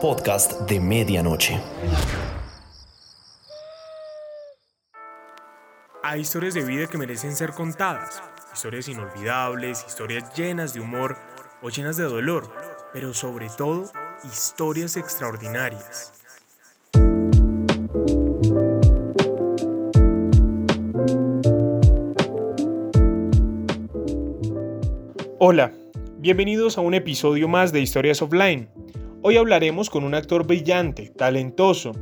Podcast de medianoche. Hay historias de vida que merecen ser contadas, historias inolvidables, historias llenas de humor o llenas de dolor, pero sobre todo historias extraordinarias. Hola, bienvenidos a un episodio más de Historias Offline. Hoy hablaremos con un actor brillante, talentoso,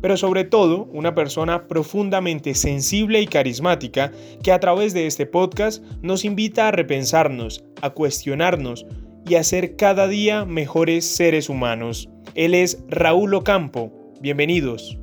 pero sobre todo una persona profundamente sensible y carismática que a través de este podcast nos invita a repensarnos, a cuestionarnos y a ser cada día mejores seres humanos. Él es Raúl Ocampo. Bienvenidos.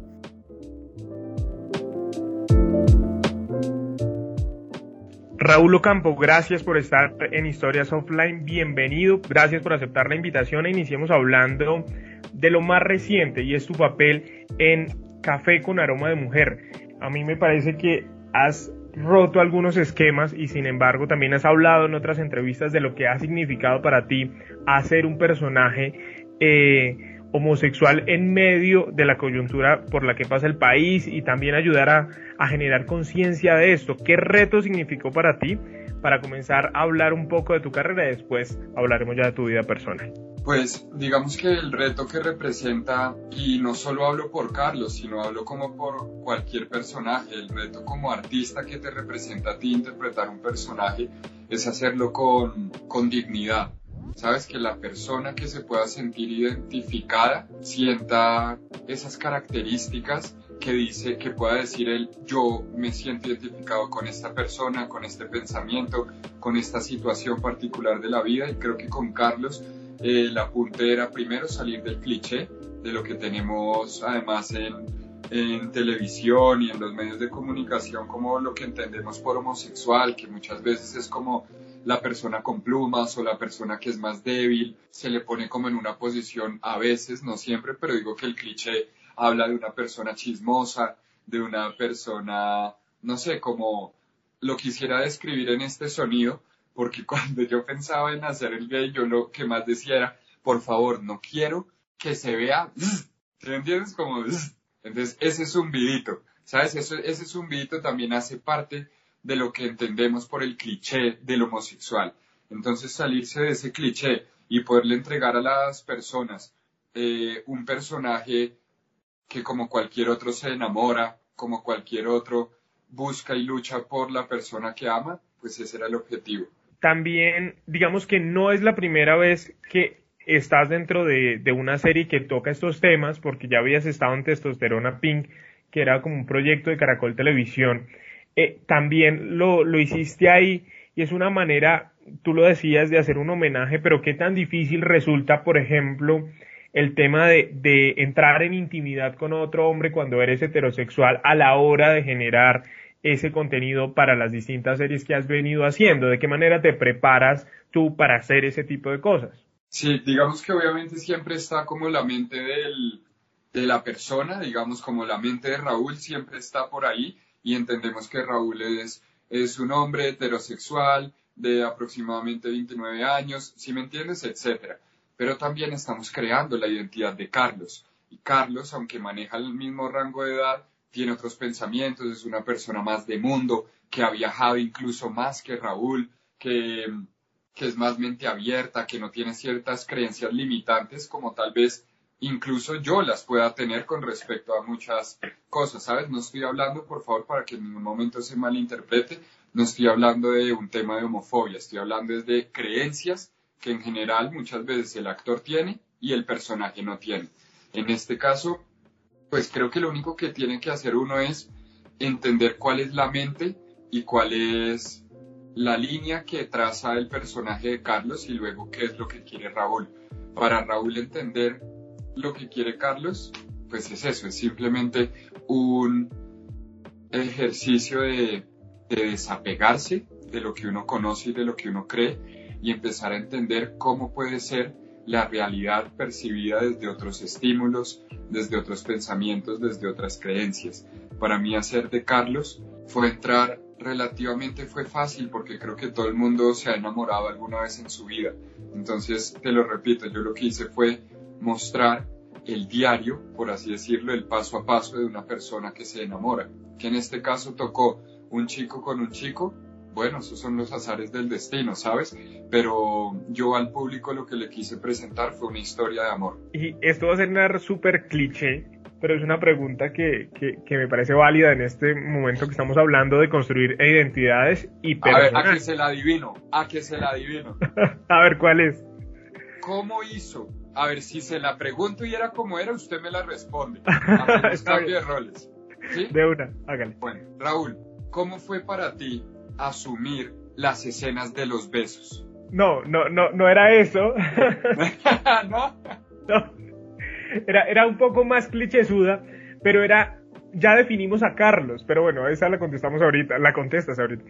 Raúl Ocampo, gracias por estar en Historias Offline, bienvenido, gracias por aceptar la invitación e iniciemos hablando de lo más reciente y es tu papel en Café con Aroma de Mujer. A mí me parece que has roto algunos esquemas y sin embargo también has hablado en otras entrevistas de lo que ha significado para ti hacer un personaje eh, homosexual en medio de la coyuntura por la que pasa el país y también ayudar a, generar conciencia de esto. ¿Qué reto significó para ti para comenzar a hablar un poco de tu carrera y después hablaremos ya de tu vida personal? Pues digamos que el reto que representa, y no solo hablo por Carlos, sino hablo como por cualquier personaje, el reto como artista que te representa a ti interpretar un personaje es hacerlo con, con dignidad, Sabes que la persona que se pueda sentir identificada sienta esas características que dice, que pueda decir él, yo me siento identificado con esta persona, con este pensamiento, con esta situación particular de la vida y creo que con Carlos eh, la era primero salir del cliché de lo que tenemos además en, en televisión y en los medios de comunicación como lo que entendemos por homosexual, que muchas veces es como la persona con plumas o la persona que es más débil, se le pone como en una posición a veces, no siempre, pero digo que el cliché habla de una persona chismosa, de una persona, no sé, como lo quisiera describir en este sonido, porque cuando yo pensaba en hacer el gay, yo lo que más decía era, por favor, no quiero que se vea, ¿te entiendes? Como, entonces ese zumbidito, ¿sabes? Eso, ese zumbidito también hace parte de lo que entendemos por el cliché del homosexual. Entonces salirse de ese cliché y poderle entregar a las personas eh, un personaje que como cualquier otro se enamora, como cualquier otro busca y lucha por la persona que ama, pues ese era el objetivo. También, digamos que no es la primera vez que estás dentro de, de una serie que toca estos temas, porque ya habías estado en Testosterona Pink, que era como un proyecto de Caracol Televisión. Eh, también lo, lo hiciste ahí y es una manera, tú lo decías, de hacer un homenaje, pero qué tan difícil resulta, por ejemplo, el tema de, de, entrar en intimidad con otro hombre cuando eres heterosexual a la hora de generar ese contenido para las distintas series que has venido haciendo? ¿De qué manera te preparas tú para hacer ese tipo de cosas? Sí, digamos que obviamente siempre está como la mente de la persona, digamos como la mente de Raúl siempre está por ahí y entendemos que Raúl es, es un hombre heterosexual de aproximadamente 29 años, si me entiendes, etcétera. Pero también estamos creando la identidad de Carlos. Y Carlos, aunque maneja el mismo rango de edad, tiene otros pensamientos, es una persona más de mundo, que ha viajado incluso más que Raúl, que, que es más mente abierta, que no tiene ciertas creencias limitantes como tal vez incluso yo las pueda tener con respecto a muchas cosas, ¿sabes? No estoy hablando, por favor, para que en ningún momento se malinterprete, no estoy hablando de un tema de homofobia, estoy hablando de creencias que en general muchas veces el actor tiene y el personaje no tiene. En este caso, pues creo que lo único que tiene que hacer uno es entender cuál es la mente y cuál es la línea que traza el personaje de Carlos y luego qué es lo que quiere Raúl. Para Raúl entender lo que quiere Carlos, pues es eso, es simplemente un ejercicio de, desapegarse de lo que uno conoce y de lo que uno cree y empezar a entender cómo puede ser la realidad percibida desde otros estímulos, desde otros pensamientos, desde otras creencias. Para mí hacer de Carlos fue entrar relativamente fue fácil porque creo que todo el mundo se ha enamorado alguna vez en su vida. Entonces, te lo repito, yo lo que hice fue mostrar el diario, por así decirlo, el paso a paso de una persona que se enamora, que en este caso tocó un chico con un chico, bueno, esos son los azares del destino, ¿sabes? Pero yo al público lo que le quise presentar fue una historia de amor. Y esto va a ser súper cliché, pero es una pregunta que, que, me parece válida en este momento que estamos hablando de construir identidades y personas. A ver, a que se la adivino, a que se la adivino. a ver, ¿cuál es? ¿Cómo hizo a ver, si se la pregunto y era como era, usted me la responde. A cambio de roles. ¿Sí? De una, hágale. Bueno, Raúl, ¿cómo fue para ti asumir las escenas de los besos? No, no, no, no era eso. ¿No? No. Era, era un poco más clichésuda, pero era ya definimos a Carlos, pero bueno, esa la contestamos ahorita, la contestas ahorita.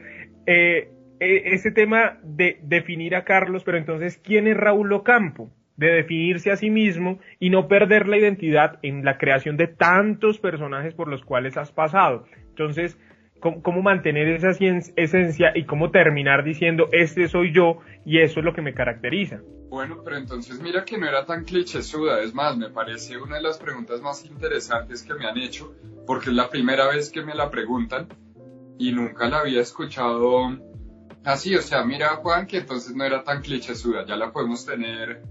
Eh, e, ese tema de definir a Carlos, pero entonces, ¿quién es Raúl Ocampo? De definirse a sí mismo y no perder la identidad en la creación de tantos personajes por los cuales has pasado. Entonces, ¿cómo, mantener esa esencia y cómo terminar diciendo, este soy yo y eso es lo que me caracteriza? Bueno, pero entonces mira que no era tan clichésuda, es más, me parece una de las preguntas más interesantes que me han hecho, porque es la primera vez que me la preguntan y nunca la había escuchado así, o sea, mira Juan, que entonces no era tan clichésuda, ya la podemos tener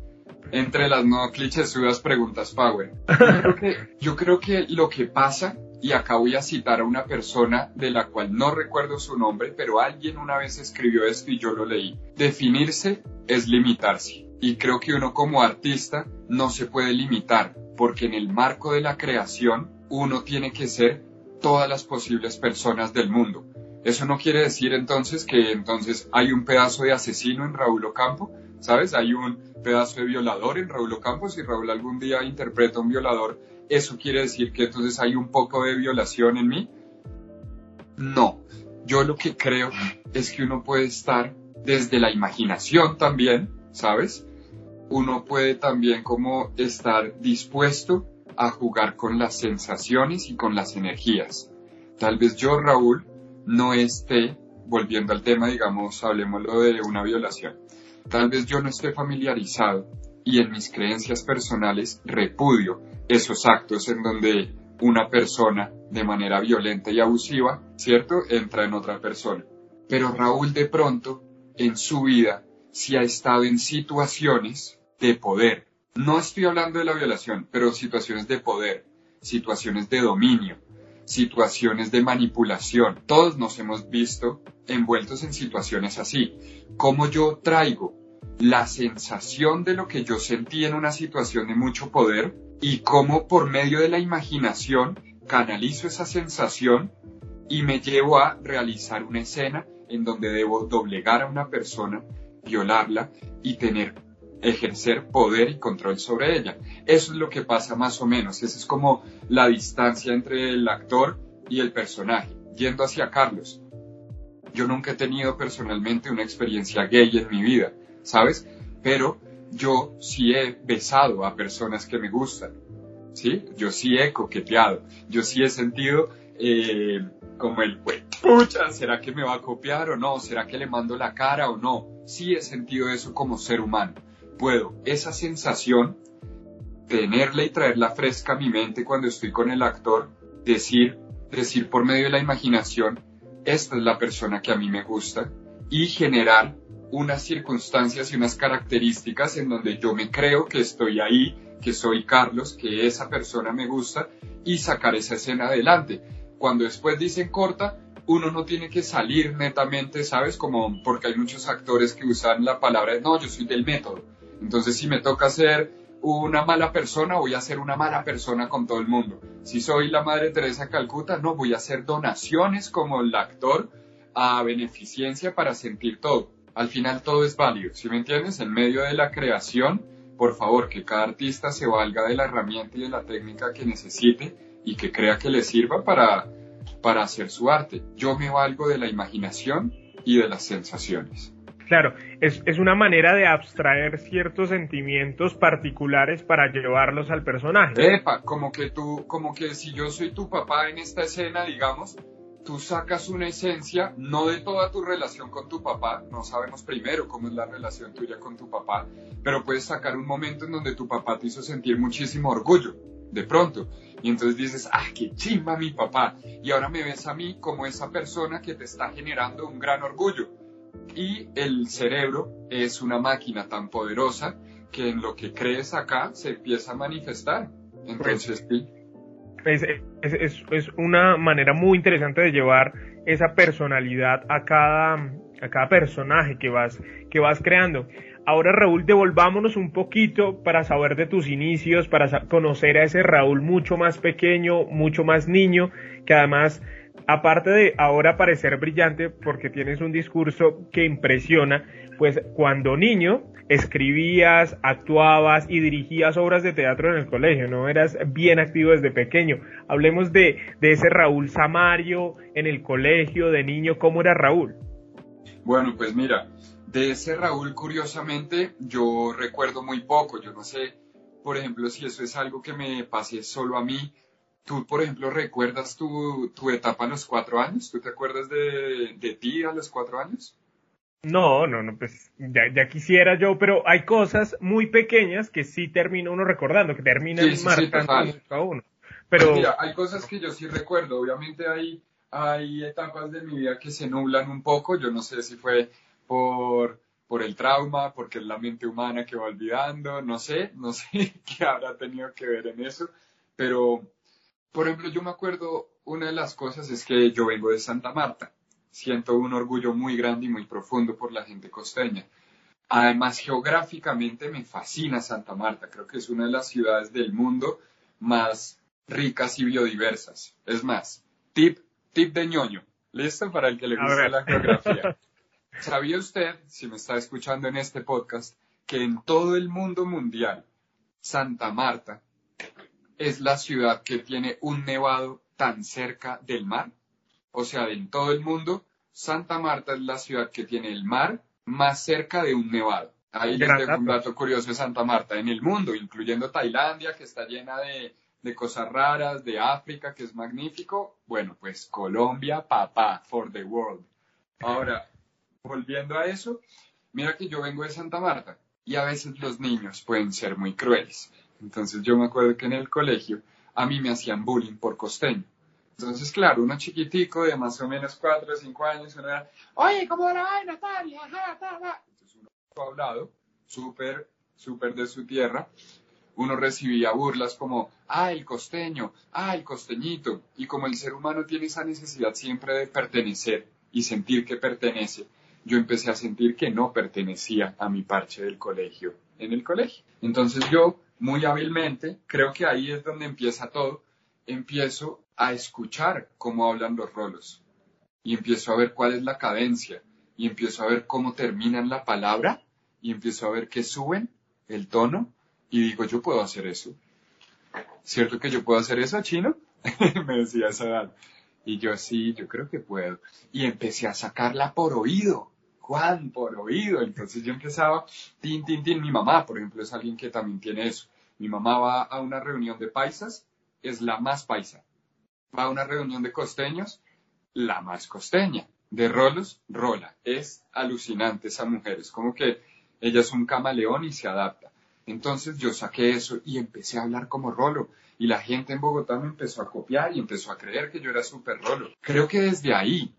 entre las no clichésudas preguntas Power. Yo creo, que, yo creo que lo que pasa, y acá voy a citar a una persona de la cual no recuerdo su nombre, pero alguien una vez escribió esto y yo lo leí. Definirse es limitarse. Y creo que uno como artista no se puede limitar, porque en el marco de la creación uno tiene que ser todas las posibles personas del mundo. Eso no quiere decir entonces que entonces hay un pedazo de asesino en Raúl Ocampo, ¿sabes? Hay un pedazo de violador en Raúl Ocampos y Raúl algún día interpreta un violador, ¿eso quiere decir que entonces hay un poco de violación en mí? No, yo lo que creo es que uno puede estar desde la imaginación también, ¿sabes? Uno puede también como estar dispuesto a jugar con las sensaciones y con las energías. Tal vez yo, Raúl, no esté, volviendo al tema, digamos, hablemoslo de una violación, tal vez yo no esté familiarizado y en mis creencias personales repudio esos actos en donde una persona de manera violenta y abusiva, ¿cierto?, entra en otra persona. Pero Raúl de pronto, en su vida, sí ha estado en situaciones de poder. No estoy hablando de la violación, pero situaciones de poder, situaciones de dominio, situaciones de manipulación. Todos nos hemos visto envueltos en situaciones así. Cómo yo traigo la sensación de lo que yo sentí en una situación de mucho poder y cómo por medio de la imaginación canalizo esa sensación y me llevo a realizar una escena en donde debo doblegar a una persona, violarla y tener ejercer poder y control sobre ella. Eso es lo que pasa más o menos. Esa es como la distancia entre el actor y el personaje. Yendo hacia Carlos. Yo nunca he tenido personalmente una experiencia gay en mi vida, ¿sabes? Pero yo sí he besado a personas que me gustan, ¿sí? Yo sí he coqueteado, yo sí he sentido eh, como el, pues, pucha, ¿será que me va a copiar o no? ¿Será que le mando la cara o no? Sí he sentido eso como ser humano puedo esa sensación tenerla y traerla fresca a mi mente cuando estoy con el actor, decir, decir por medio de la imaginación, esta es la persona que a mí me gusta, y generar unas circunstancias y unas características en donde yo me creo que estoy ahí, que soy Carlos, que esa persona me gusta, y sacar esa escena adelante. Cuando después dicen corta, uno no tiene que salir netamente, ¿sabes? Como porque hay muchos actores que usan la palabra, no, yo soy del método entonces, si me toca ser una mala persona, voy a ser una mala persona con todo el mundo. Si soy la Madre Teresa Calcuta, no, voy a hacer donaciones como el actor a beneficencia para sentir todo. Al final todo es válido, ¿sí me entiendes? En medio de la creación, por favor, que cada artista se valga de la herramienta y de la técnica que necesite y que crea que le sirva para, para hacer su arte. Yo me valgo de la imaginación y de las sensaciones. Claro, es, es, una manera de abstraer ciertos sentimientos particulares para llevarlos al personaje. Epa, como que tú, como que si yo soy tu papá en esta escena, digamos, tú sacas una esencia, no de toda tu relación con tu papá, no sabemos primero cómo es la relación tuya con tu papá, pero puedes sacar un momento en donde tu papá te hizo sentir muchísimo orgullo, de pronto, y entonces dices, ah, qué chimba mi papá, y ahora me ves a mí como esa persona que te está generando un gran orgullo y el cerebro es una máquina tan poderosa que en lo que crees acá se empieza a manifestar. Entonces, sí. Es, es, es, una manera muy interesante de llevar esa personalidad a cada, a cada personaje que vas, que vas creando. Ahora, Raúl, devolvámonos un poquito para saber de tus inicios, para conocer a ese Raúl mucho más pequeño, mucho más niño, que además aparte de ahora parecer brillante porque tienes un discurso que impresiona, pues cuando niño escribías, actuabas y dirigías obras de teatro en el colegio, ¿no? Eras bien activo desde pequeño. Hablemos de, de ese Raúl Samario en el colegio, de niño, ¿cómo era Raúl? Bueno, pues mira, de ese Raúl, curiosamente, yo recuerdo muy poco. Yo no sé, por ejemplo, si eso es algo que me pase solo a mí ¿Tú, por ejemplo, recuerdas tu, tu, etapa a los cuatro años? ¿Tú te acuerdas de, de ti a los cuatro años? No, no, no, pues ya, ya, quisiera yo, pero hay cosas muy pequeñas que sí termina uno recordando, que terminan marcando a uno. Pero pues mira, hay cosas que yo sí recuerdo. Obviamente hay, hay etapas de mi vida que se nublan un poco. Yo no sé si fue por, por el trauma, porque es la mente humana que va olvidando, no sé, no sé qué habrá tenido que ver en eso, pero por ejemplo, yo me acuerdo, una de las cosas es que yo vengo de Santa Marta. Siento un orgullo muy grande y muy profundo por la gente costeña. Además, geográficamente me fascina Santa Marta. Creo que es una de las ciudades del mundo más ricas y biodiversas. Es más, tip, tip de ñoño. ¿Listo? Para el que le gusta la geografía. ¿Sabía usted, si me está escuchando en este podcast, que en todo el mundo mundial, Santa Marta es la ciudad que tiene un nevado tan cerca del mar. O sea, en todo el mundo, Santa Marta es la ciudad que tiene el mar más cerca de un nevado. Ahí les dejo un dato curioso de Santa Marta. En el mundo, incluyendo Tailandia, que está llena de, de cosas raras, de África, que es magnífico. Bueno, pues Colombia, papá, for the world. Ahora, volviendo a eso, mira que yo vengo de Santa Marta y a veces los niños pueden ser muy crueles. Entonces yo me acuerdo que en el colegio a mí me hacían bullying por costeño. Entonces, claro, uno chiquitico de más o menos cuatro o cinco años, uno era, oye, ¿cómo la Natalia? Entonces uno hablado, súper, súper de su tierra, uno recibía burlas como, ah, el costeño, ah, el costeñito. Y como el ser humano tiene esa necesidad siempre de pertenecer y sentir que pertenece, yo empecé a sentir que no pertenecía a mi parche del colegio en el colegio. Entonces yo muy hábilmente, creo que ahí es donde empieza todo, empiezo a escuchar cómo hablan los rolos y empiezo a ver cuál es la cadencia y empiezo a ver cómo terminan la palabra y empiezo a ver que suben el tono y digo, yo puedo hacer eso. ¿Cierto que yo puedo hacer eso, chino? Me decía esa. Y yo sí, yo creo que puedo. Y empecé a sacarla por oído. Juan, por oído. Entonces yo empezaba, tin, tin, tin. Mi mamá, por ejemplo, es alguien que también tiene eso. Mi mamá va a una reunión de paisas, es la más paisa. Va a una reunión de costeños, la más costeña. De rolos, rola. Es alucinante esa mujer. Es como que ella es un camaleón y se adapta. Entonces yo saqué eso y empecé a hablar como rolo. Y la gente en Bogotá me empezó a copiar y empezó a creer que yo era súper rolo. Creo que desde ahí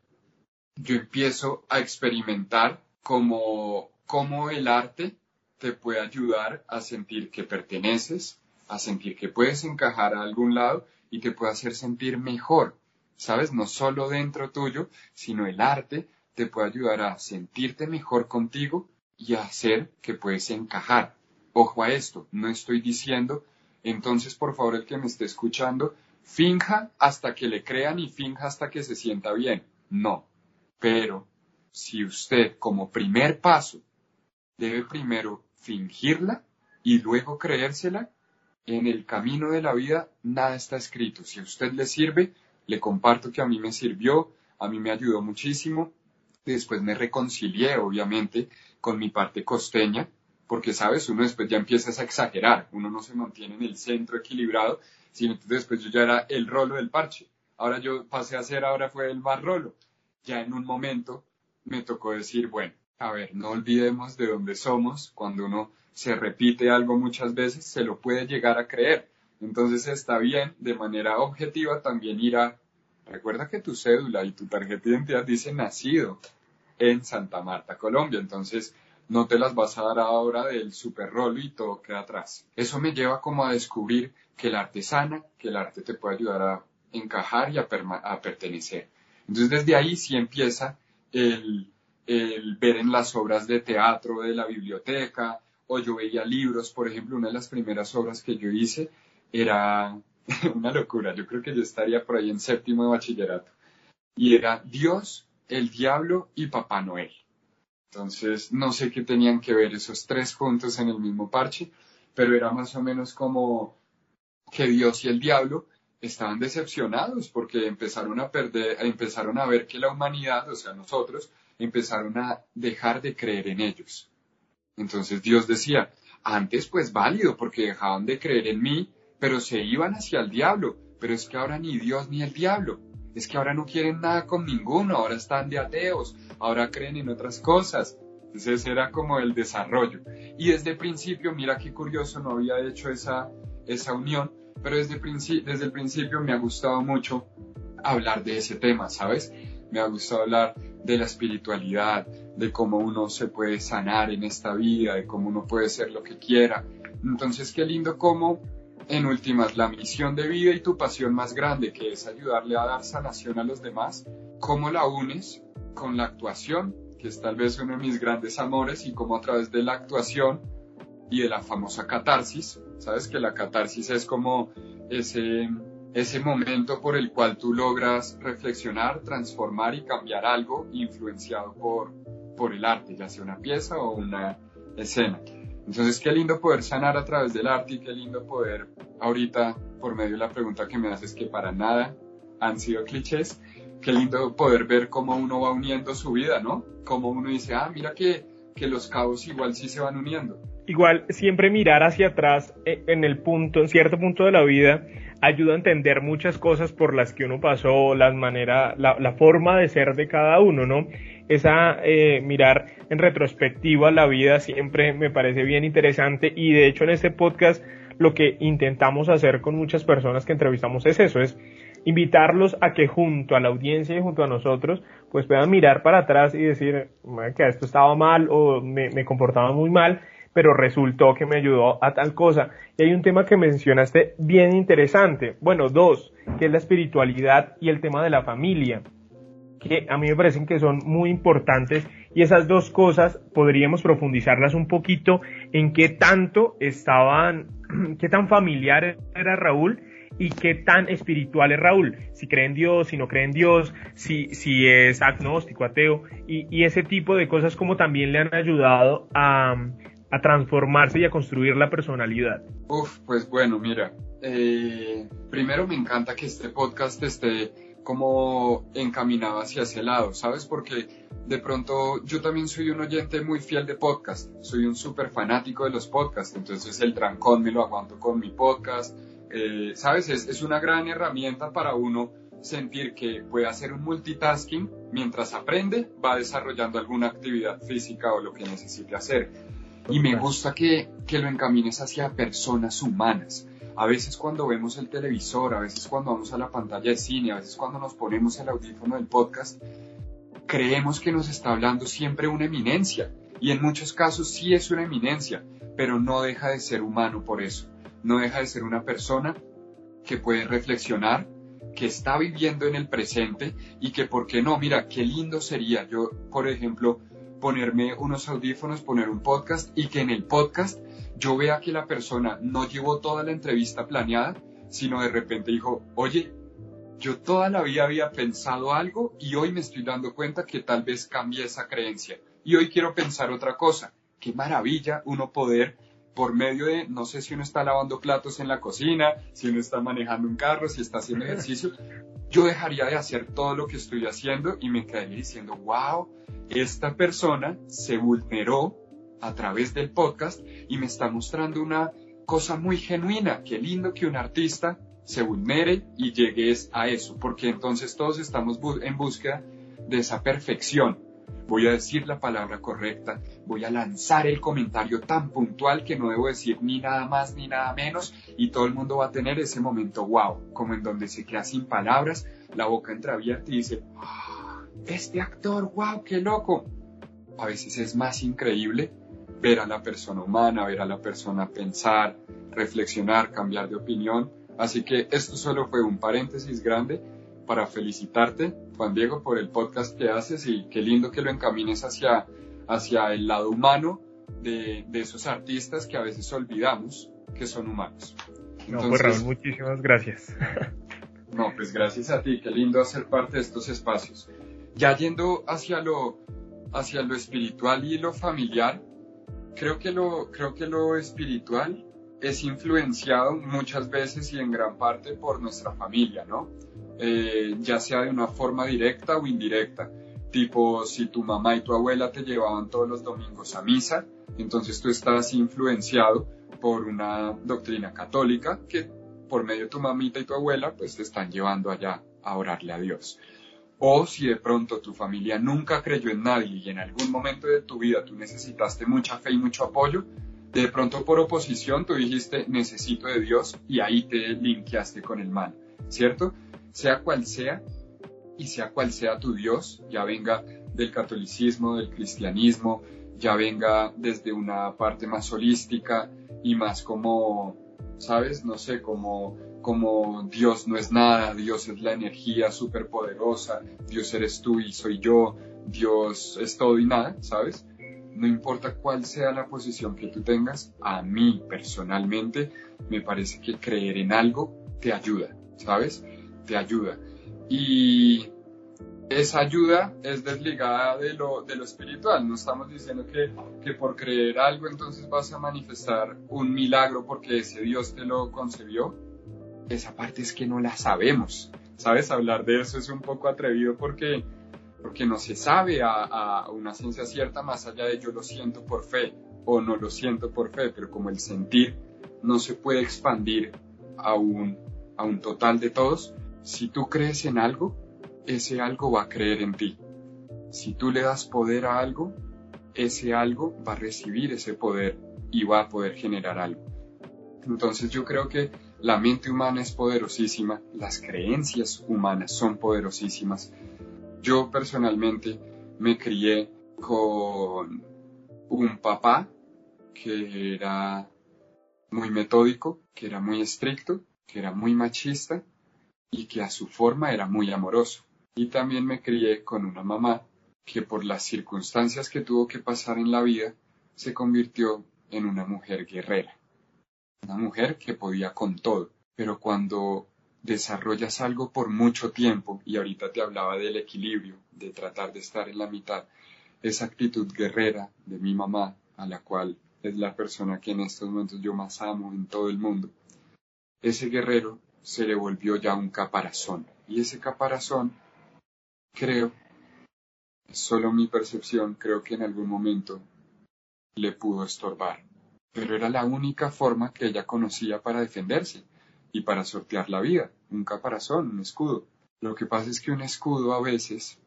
yo empiezo a experimentar como, como el arte te puede ayudar a sentir que perteneces, a sentir que puedes encajar a algún lado y te puede hacer sentir mejor. ¿Sabes? No solo dentro tuyo, sino el arte te puede ayudar a sentirte mejor contigo y a hacer que puedes encajar. Ojo a esto, no estoy diciendo, entonces por favor el que me esté escuchando, finja hasta que le crean y finja hasta que se sienta bien. No, Pero si usted como primer paso debe primero fingirla y luego creérsela, en el camino de la vida nada está escrito. Si a usted le sirve, le comparto que a mí me sirvió, a mí me ayudó muchísimo. Después me reconcilié, obviamente, con mi parte costeña, porque, ¿sabes? Uno después ya empieza a exagerar, uno no se mantiene en el centro equilibrado, sino que después yo ya era el rolo del parche. Ahora yo pasé a ser, ahora fue el más rolo. Ya en un momento me tocó decir, bueno, a ver, no olvidemos de dónde somos, cuando uno se repite algo muchas veces, se lo puede llegar a creer. Entonces está bien de manera objetiva también ir a, recuerda que tu cédula y tu tarjeta de identidad dice nacido en Santa Marta, Colombia. Entonces no te las vas a dar ahora del super rolo y todo queda atrás. Eso me lleva como a descubrir que el arte sana, que el arte te puede ayudar a encajar y a, a pertenecer. Entonces desde ahí sí empieza el, ver en las obras de teatro de la biblioteca, o yo veía libros, por ejemplo, una de las primeras obras que yo hice era una locura, yo creo que yo estaría por ahí en séptimo de bachillerato, y era Dios, el diablo y Papá Noel. Entonces, no sé qué tenían que ver esos tres juntos en el mismo parche, pero era más o menos como que Dios y el diablo estaban decepcionados porque empezaron a perder, empezaron a ver que la humanidad, o sea, nosotros, empezaron a dejar de creer en ellos. Entonces Dios decía, antes pues válido porque dejaban de creer en mí, pero se iban hacia el diablo, pero es que ahora ni Dios ni el diablo, es que ahora no quieren nada con ninguno, ahora están de ateos, ahora creen en otras cosas. Entonces era como el desarrollo. Y desde el principio, mira qué curioso, no había hecho esa, esa unión, pero desde, el principio me ha gustado mucho hablar de ese tema, ¿sabes? Me ha gustado hablar de la espiritualidad, de cómo uno se puede sanar en esta vida, de cómo uno puede ser lo que quiera. Entonces, qué lindo cómo, en últimas, la misión de vida y tu pasión más grande, que es ayudarle a dar sanación a los demás, cómo la unes con la actuación, que es tal vez uno de mis grandes amores, y cómo a través de la actuación y de la famosa catarsis, sabes que la catarsis es como ese, ese momento por el cual tú logras reflexionar, transformar y cambiar algo influenciado por, por el arte, ya sea una pieza o una escena. Entonces, qué lindo poder sanar a través del arte y qué lindo poder, ahorita, por medio de la pregunta que me haces, que para nada han sido clichés, qué lindo poder ver cómo uno va uniendo su vida, ¿no? Cómo uno dice, ah, mira que, que los cabos igual sí se van uniendo igual siempre mirar hacia atrás eh, en el punto, en cierto punto de la vida, ayuda a entender muchas cosas por las que uno pasó, las maneras, la, forma de ser de cada uno, ¿no? Esa eh, mirar en retrospectiva la vida siempre me parece bien interesante y de hecho en este podcast lo que intentamos hacer con muchas personas que entrevistamos es eso, es invitarlos a que junto a la audiencia y junto a nosotros pues puedan mirar para atrás y decir que esto estaba mal o me comportaba muy mal pero resultó que me ayudó a tal cosa. Y hay un tema que mencionaste bien interesante. Bueno, dos, que es la espiritualidad y el tema de la familia, que a mí me parecen que son muy importantes y esas dos cosas podríamos profundizarlas un poquito en qué tanto estaban, qué tan familiar era Raúl y qué tan espiritual es Raúl, si cree en Dios, si no cree en Dios, si, si es agnóstico, ateo, y, y ese tipo de cosas como también le han ayudado a, a transformarse y a construir la personalidad? Uf, pues bueno, mira, eh, primero me encanta que este podcast esté como encaminado hacia ese lado, ¿sabes? Porque de pronto yo también soy un oyente muy fiel de podcast, soy un súper fanático de los podcasts, entonces el trancón me lo aguanto con mi podcast, eh, ¿sabes? Es, es una gran herramienta para uno sentir que puede hacer un multitasking mientras aprende, va desarrollando alguna actividad física o lo que necesite hacer. Y me gusta que, que lo encamines hacia personas humanas. A veces cuando vemos el televisor, a veces cuando vamos a la pantalla de cine, a veces cuando nos ponemos el audífono del podcast, creemos que nos está hablando siempre una eminencia. Y en muchos casos sí es una eminencia, pero no deja de ser humano por eso. No deja de ser una persona que puede reflexionar, que está viviendo en el presente y que, ¿por qué no? Mira, qué lindo sería yo, por ejemplo, ponerme unos audífonos, poner un podcast y que en el podcast yo vea que la persona no llevó toda la entrevista planeada, sino de repente dijo, oye, yo toda la vida había pensado algo y hoy me estoy dando cuenta que tal vez cambie esa creencia. Y hoy quiero pensar otra cosa. Qué maravilla uno poder, por medio de, no sé si uno está lavando platos en la cocina, si uno está manejando un carro, si está haciendo ejercicio, yo dejaría de hacer todo lo que estoy haciendo y me quedaría diciendo, wow, esta persona se vulneró a través del podcast y me está mostrando una cosa muy genuina. Qué lindo que un artista se vulnere y llegues a eso, porque entonces todos estamos en búsqueda de esa perfección. Voy a decir la palabra correcta, voy a lanzar el comentario tan puntual que no debo decir ni nada más ni nada menos y todo el mundo va a tener ese momento wow, como en donde se queda sin palabras, la boca entreabierta y dice, ah, este actor, wow, qué loco. A veces es más increíble ver a la persona humana, ver a la persona pensar, reflexionar, cambiar de opinión. Así que esto solo fue un paréntesis grande para felicitarte, Juan Diego, por el podcast que haces y qué lindo que lo encamines hacia, hacia el lado humano de, de esos artistas que a veces olvidamos que son humanos. no, pues Raúl, muchísimas gracias. No, pues gracias a ti, qué lindo hacer parte de estos espacios. Ya yendo hacia lo, hacia lo espiritual y lo familiar, creo que lo, creo que lo espiritual es influenciado muchas veces y en gran parte por nuestra familia, ¿no? Eh, ya sea de una forma directa o indirecta. Tipo, si tu mamá y tu abuela te llevaban todos los domingos a misa, entonces tú estás influenciado por una doctrina católica que por medio de tu mamita y tu abuela, pues te están llevando allá a orarle a Dios. O si de pronto tu familia nunca creyó en nadie y en algún momento de tu vida tú necesitaste mucha fe y mucho apoyo, de pronto por oposición tú dijiste necesito de Dios y ahí te linkeaste con el mal, ¿cierto? Sea cual sea y sea cual sea tu Dios, ya venga del catolicismo, del cristianismo, ya venga desde una parte más holística y más como, ¿sabes? No sé, como como Dios no es nada, Dios es la energía superpoderosa, Dios eres tú y soy yo, Dios es todo y nada, ¿sabes? No importa cuál sea la posición que tú tengas, a mí personalmente me parece que creer en algo te ayuda, ¿sabes? Ayuda. Y esa ayuda es desligada de lo, de lo espiritual. No estamos diciendo que, que por creer algo entonces vas a manifestar un milagro porque ese Dios te lo concebió esa parte es que no la sabemos. ¿Sabes? Hablar de eso es un poco atrevido porque, porque no se sabe a, una ciencia cierta más allá de yo lo siento por fe o no lo siento por fe, pero como el sentir no se puede expandir a un, a un total de todos, si tú crees en algo, ese algo va a creer en ti. Si tú le das poder a algo, ese algo va a recibir ese poder y va a poder generar algo. Entonces yo creo que la mente humana es poderosísima, las creencias humanas son poderosísimas. Yo personalmente me crié con un papá que era muy metódico, que era muy estricto, que era muy machista y que a su forma era muy amoroso. Y también me crié con una mamá que por las circunstancias que tuvo que pasar en la vida se convirtió en una mujer guerrera una mujer que podía con todo, pero cuando desarrollas algo por mucho tiempo, y ahorita te hablaba del equilibrio, de tratar de estar en la mitad, esa actitud guerrera de mi mamá, a la cual es la persona que en estos momentos yo más amo en todo el mundo, ese guerrero se le volvió ya un caparazón. Y ese caparazón, creo, solo mi percepción, creo que en algún momento le pudo estorbar pero era la única forma que ella conocía para defenderse y para sortear la vida, un caparazón, un escudo. Lo que pasa es que un escudo a veces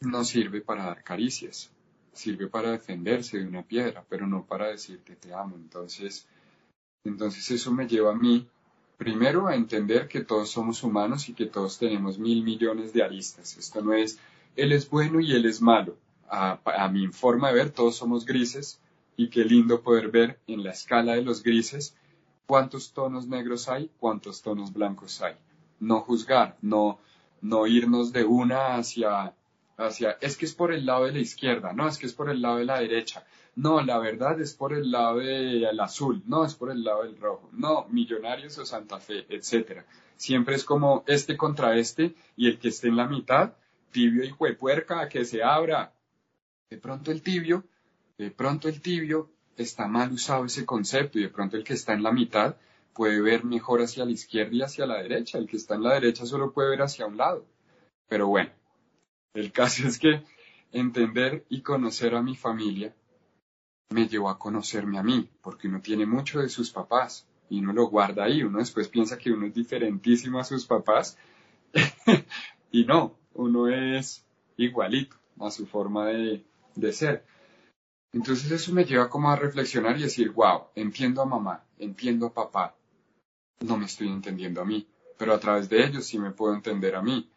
no sirve para dar caricias, sirve para defenderse de una piedra, pero no para decirte te amo. Entonces, entonces eso me lleva a mí primero a entender que todos somos humanos y que todos tenemos mil millones de aristas. Esto no es él es bueno y él es malo. A, a mi forma de ver, todos somos grises y qué lindo poder ver en la escala de los grises cuántos tonos negros hay, cuántos tonos blancos hay. No juzgar, no, no irnos de una hacia, hacia, es que es por el lado de la izquierda, no, es que es por el lado de la derecha. No, la verdad es por el lado del azul, no, es por el lado del rojo, no, Millonarios o Santa Fe, etcétera. Siempre es como este contra este y el que esté en la mitad, tibio y juepuerca, que se abra. De pronto el tibio, de pronto el tibio está mal usado ese concepto y de pronto el que está en la mitad puede ver mejor hacia la izquierda y hacia la derecha. El que está en la derecha solo puede ver hacia un lado. Pero bueno, el caso es que entender y conocer a mi familia me llevó a conocerme a mí, porque uno tiene mucho de sus papás y uno lo guarda ahí, uno después piensa que uno es diferentísimo a sus papás y no, uno es igualito a su forma de, ser. Entonces eso me lleva como a reflexionar y decir, wow, entiendo a mamá, entiendo a papá, no me estoy entendiendo a mí, pero a través de ellos sí me puedo entender a mí.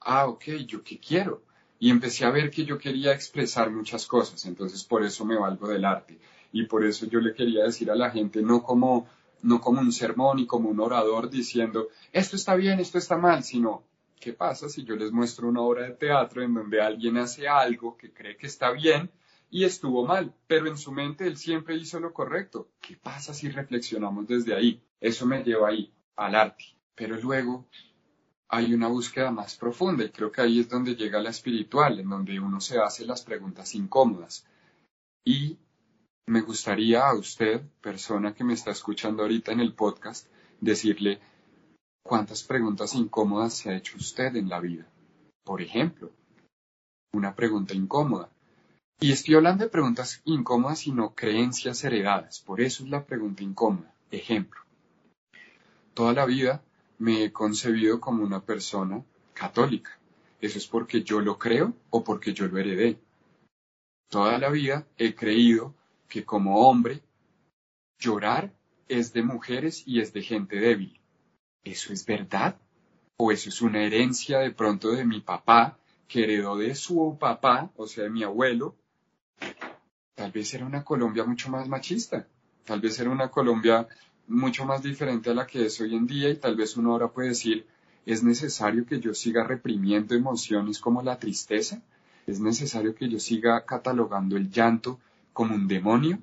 Ah, ok, ¿yo qué quiero? Y empecé a ver que yo quería expresar muchas cosas, entonces por eso me valgo del arte. Y por eso yo le quería decir a la gente, no como, no como un sermón y como un orador diciendo, esto está bien, esto está mal, sino, ¿qué pasa si yo les muestro una obra de teatro en donde alguien hace algo que cree que está bien y estuvo mal, pero en su mente él siempre hizo lo correcto. ¿Qué pasa si reflexionamos desde ahí? Eso me lleva ahí, al arte. Pero luego hay una búsqueda más profunda y creo que ahí es donde llega la espiritual, en donde uno se hace las preguntas incómodas. Y me gustaría a usted, persona que me está escuchando ahorita en el podcast, decirle cuántas preguntas incómodas se ha hecho usted en la vida. Por ejemplo, una pregunta incómoda. Y estoy hablando de preguntas incómodas, sino creencias heredadas. Por eso es la pregunta incómoda. Ejemplo. Toda la vida me he concebido como una persona católica. ¿Eso es porque yo lo creo o porque yo lo heredé? Toda la vida he creído que como hombre llorar es de mujeres y es de gente débil. ¿Eso es verdad? ¿O eso es una herencia de pronto de mi papá que heredó de su papá, o sea, de mi abuelo, tal vez era una Colombia mucho más machista, tal vez era una Colombia mucho más diferente a la que es hoy en día y tal vez uno ahora puede decir, ¿es necesario que yo siga reprimiendo emociones como la tristeza? ¿Es necesario que yo siga catalogando el llanto como un demonio?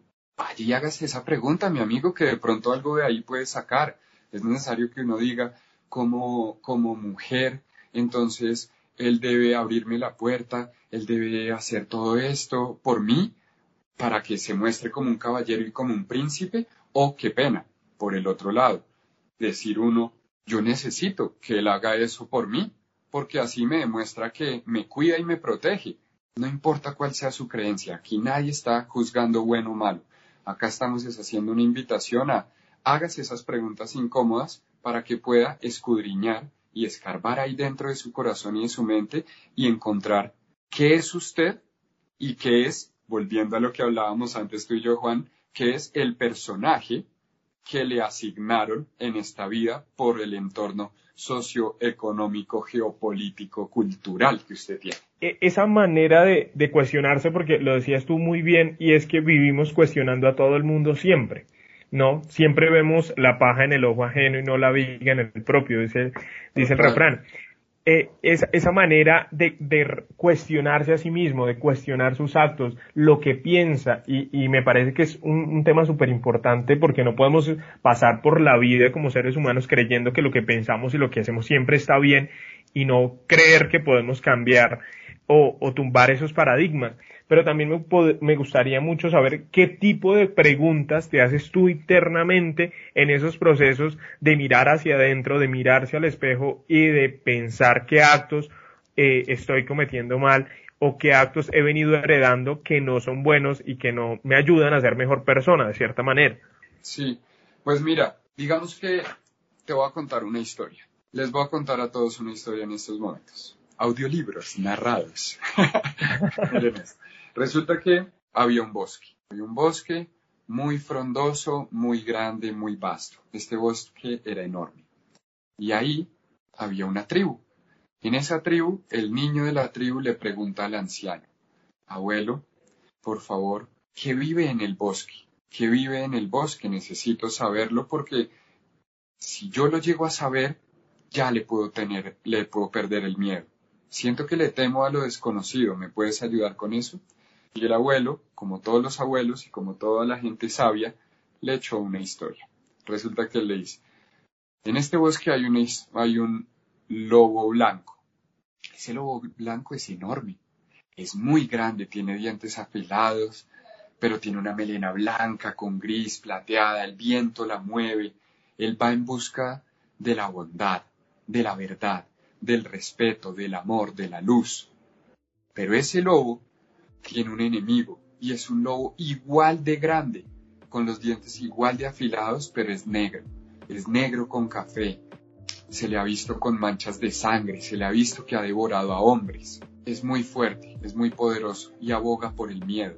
Y hágase esa pregunta, mi amigo, que de pronto algo de ahí puede sacar. Es necesario que uno diga, como, como mujer, entonces él debe abrirme la puerta, él debe hacer todo esto por mí, para que se muestre como un caballero y como un príncipe, o qué pena, por el otro lado, decir uno, yo necesito que él haga eso por mí, porque así me demuestra que me cuida y me protege. No importa cuál sea su creencia, aquí nadie está juzgando bueno o malo. Acá estamos haciendo una invitación a hágase esas preguntas incómodas para que pueda escudriñar y escarbar ahí dentro de su corazón y de su mente y encontrar qué es usted y qué es volviendo a lo que hablábamos antes tú y yo, Juan, que es el personaje que le asignaron en esta vida por el entorno socioeconómico, geopolítico, cultural que usted tiene. E, esa manera de, de, cuestionarse, porque lo decías tú muy bien, y es que vivimos cuestionando a todo el mundo siempre, ¿no? Siempre vemos la paja en el ojo ajeno y no la viga en el propio, dice, dice el refrán. Eh, esa, manera de, cuestionarse a sí mismo, de cuestionar sus actos, lo que piensa, y, me parece que es un, tema súper importante porque no podemos pasar por la vida como seres humanos creyendo que lo que pensamos y lo que hacemos siempre está bien y no creer que podemos cambiar o tumbar esos paradigmas pero también me, gustaría mucho saber qué tipo de preguntas te haces tú internamente en esos procesos de mirar hacia adentro, de mirarse al espejo y de pensar qué actos eh, estoy cometiendo mal o qué actos he venido heredando que no son buenos y que no me ayudan a ser mejor persona, de cierta manera. Sí, pues mira, digamos que te voy a contar una historia. Les voy a contar a todos una historia en estos momentos. Audiolibros narrados. Resulta que había un bosque, había un bosque muy frondoso, muy grande, muy vasto. Este bosque era enorme. Y ahí había una tribu. En esa tribu, el niño de la tribu le pregunta al anciano, abuelo, por favor, ¿qué vive en el bosque? ¿Qué vive en el bosque? Necesito saberlo porque si yo lo llego a saber, ya le puedo tener, le puedo perder el miedo. Siento que le temo a lo desconocido. ¿Me puedes ayudar con eso? Y el abuelo, como todos los abuelos y como toda la gente sabia, le echó una historia. Resulta que él le dice, en este bosque hay, hay un lobo blanco. Ese lobo blanco es enorme, es muy grande, tiene dientes afilados, pero tiene una melena blanca con gris plateada, el viento la mueve. Él va en busca de la bondad, de la verdad, del respeto, del amor, de la luz. Pero ese lobo tiene un enemigo y es un lobo igual de grande, con los dientes igual de afilados, pero es negro. Es negro con café. Se le ha visto con manchas de sangre, se le ha visto que ha devorado a hombres. Es muy fuerte, es muy poderoso y aboga por el miedo,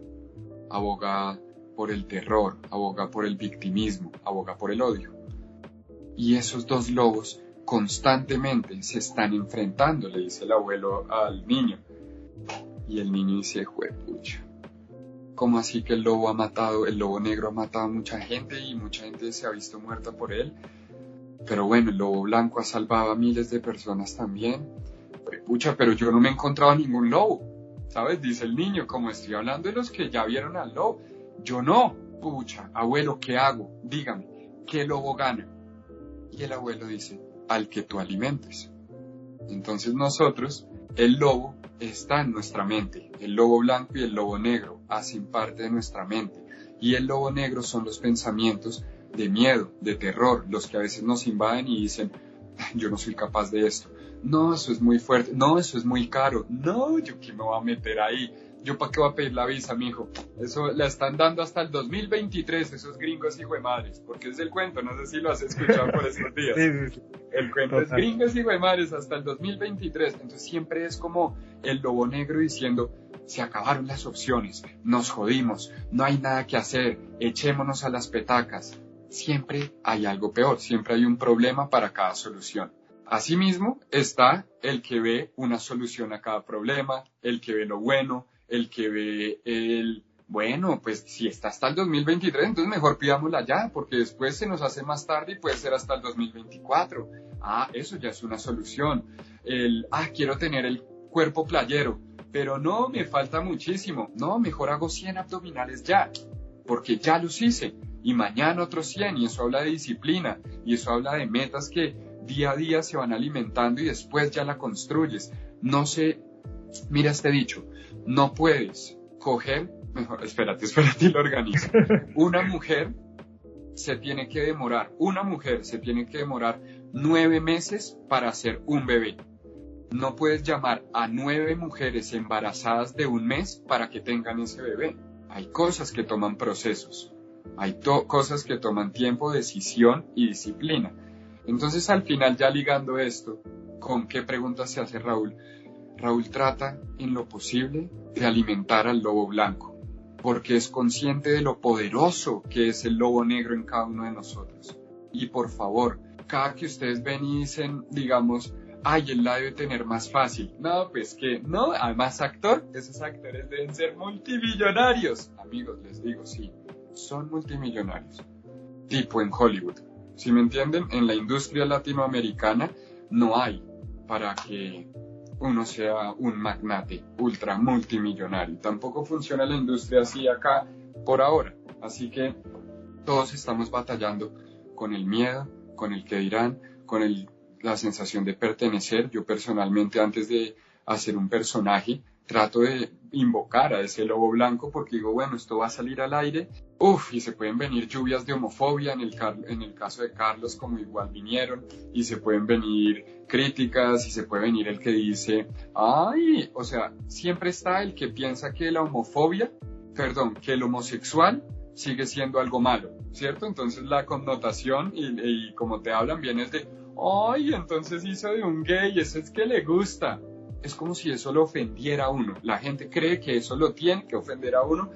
aboga por el terror, aboga por el victimismo, aboga por el odio. Y esos dos lobos constantemente se están enfrentando, le dice el abuelo al niño. Y el niño dice, pucha, ¿cómo así que el lobo ha matado, el lobo negro ha matado a mucha gente y mucha gente se ha visto muerta por él? Pero bueno, el lobo blanco ha salvado a miles de personas también. Pucha, pero yo no me he encontrado ningún lobo. ¿Sabes? Dice el niño, como estoy hablando de los que ya vieron al lobo. Yo no. Pucha, abuelo, ¿qué hago? Dígame, ¿qué lobo gana? Y el abuelo dice, al que tú alimentes. Entonces nosotros, el lobo está en nuestra mente. El lobo blanco y el lobo negro hacen parte de nuestra mente. Y el lobo negro son los pensamientos de miedo, de terror, los que a veces nos invaden y dicen, yo no soy capaz de esto. No, eso es muy fuerte. No, eso es muy caro. No, yo qué me voy a meter ahí. ¿Yo para qué voy a pedir la visa, mijo? Eso la están dando hasta el 2023, esos gringos hijo de madres, porque es el cuento, no sé si lo has escuchado por estos días. El cuento es gringos hijo de madres hasta el 2023, entonces siempre es como el lobo negro diciendo, se acabaron las opciones, nos jodimos, no hay nada que hacer, echémonos a las petacas. Siempre hay algo peor, siempre hay un problema para cada solución. Asimismo está el que ve una solución a cada problema, el que ve lo bueno, el que ve el, bueno, pues si está hasta el 2023, entonces mejor pidámosla ya, porque después se nos hace más tarde y puede ser hasta el 2024. Ah, eso ya es una solución. El, ah, quiero tener el cuerpo playero, pero no, me falta muchísimo. No, mejor hago 100 abdominales ya, porque ya los hice. Y mañana otros 100, y eso habla de disciplina, y eso habla de metas que día a día se van alimentando y después ya la construyes. No sé, mira este dicho, no puedes coger, mejor, espérate, espérate y lo organizo. Una mujer se tiene que demorar, una mujer se tiene que demorar nueve meses para hacer un bebé. No puedes llamar a nueve mujeres embarazadas de un mes para que tengan ese bebé. Hay cosas que toman procesos, hay cosas que toman tiempo, decisión y disciplina. Entonces al final ya ligando esto, ¿con qué pregunta se hace Raúl? Raúl trata en lo posible de alimentar al lobo blanco, porque es consciente de lo poderoso que es el lobo negro en cada uno de nosotros. Y por favor, cada que ustedes ven y dicen, digamos, ay, él la debe tener más fácil. No, pues que no, además actor, esos actores deben ser multimillonarios. Amigos, les digo, sí, son multimillonarios. Tipo en Hollywood. Si me entienden, en la industria latinoamericana no hay para que uno sea un magnate ultra multimillonario. Tampoco funciona la industria así acá por ahora. Así que todos estamos batallando con el miedo, con el que dirán, con el, la sensación de pertenecer. Yo personalmente antes de hacer un personaje trato de invocar a ese lobo blanco porque digo, bueno, esto va a salir al aire, uff, y se pueden venir lluvias de homofobia en el, en el caso de Carlos, como igual vinieron, y se pueden venir críticas, y se puede venir el que dice, ay, o sea, siempre está el que piensa que la homofobia, perdón, que el homosexual sigue siendo algo malo, ¿cierto? Entonces la connotación y, y como te hablan bien es de, ay, entonces hizo de un gay, eso es que le gusta es como si eso lo ofendiera a uno. La gente cree que eso lo tiene que ofender a uno.